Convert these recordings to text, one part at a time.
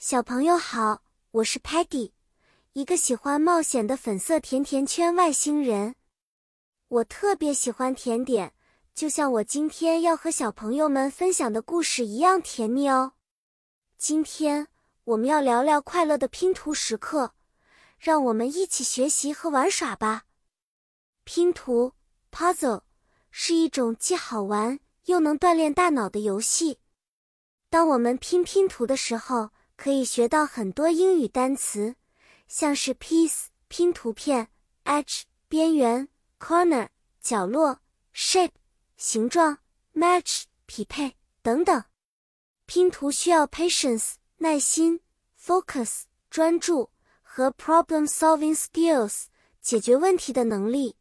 小朋友好，我是 Patty，一个喜欢冒险的粉色甜甜圈外星人。我特别喜欢甜点，就像我今天要和小朋友们分享的故事一样甜蜜哦。今天我们要聊聊快乐的拼图时刻，让我们一起学习和玩耍吧。拼图 （puzzle） 是一种既好玩又能锻炼大脑的游戏。当我们拼拼图的时候，可以学到很多英语单词，像是 piece 拼图片，edge 边缘，corner 角落，shape 形状，match 匹配等等。拼图需要 patience 耐心，focus 专注和 problem solving skills 解决问题的能力。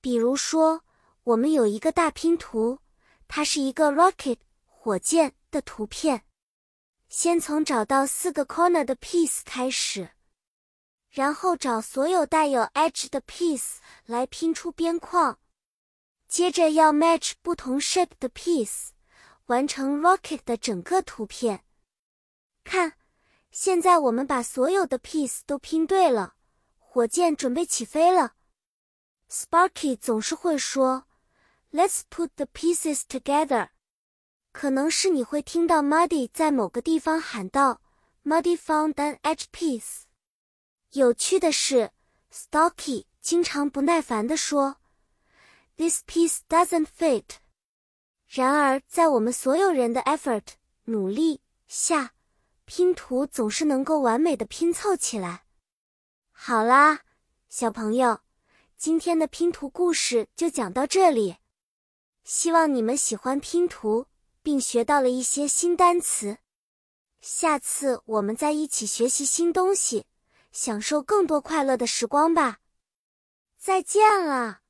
比如说，我们有一个大拼图，它是一个 rocket 火箭的图片。先从找到四个 corner 的 piece 开始，然后找所有带有 edge 的 piece 来拼出边框，接着要 match 不同 shape 的 piece，完成 rocket 的整个图片。看，现在我们把所有的 piece 都拼对了，火箭准备起飞了。Sparky 总是会说：“Let's put the pieces together。”可能是你会听到 Muddy 在某个地方喊道：“Muddy found an edge piece。”有趣的是，Stocky 经常不耐烦地说：“This piece doesn't fit。”然而，在我们所有人的 effort 努力下，拼图总是能够完美的拼凑起来。好啦，小朋友，今天的拼图故事就讲到这里。希望你们喜欢拼图。并学到了一些新单词，下次我们再一起学习新东西，享受更多快乐的时光吧。再见了。